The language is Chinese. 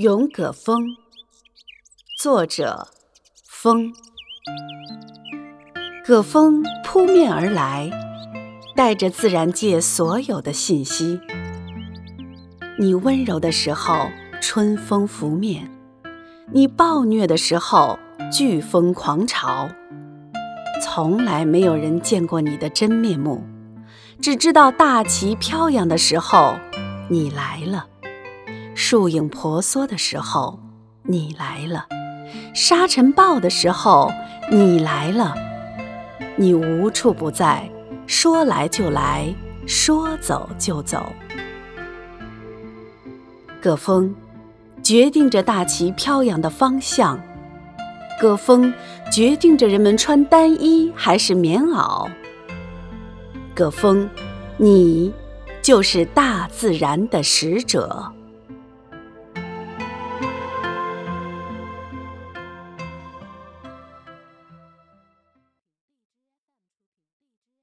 咏葛风，作者风。葛风扑面而来，带着自然界所有的信息。你温柔的时候，春风拂面；你暴虐的时候，飓风狂潮。从来没有人见过你的真面目，只知道大旗飘扬的时候，你来了。树影婆娑的时候，你来了；沙尘暴的时候，你来了。你无处不在，说来就来，说走就走。葛风决定着大旗飘扬的方向，葛风决定着人们穿单衣还是棉袄。葛风，你就是大自然的使者。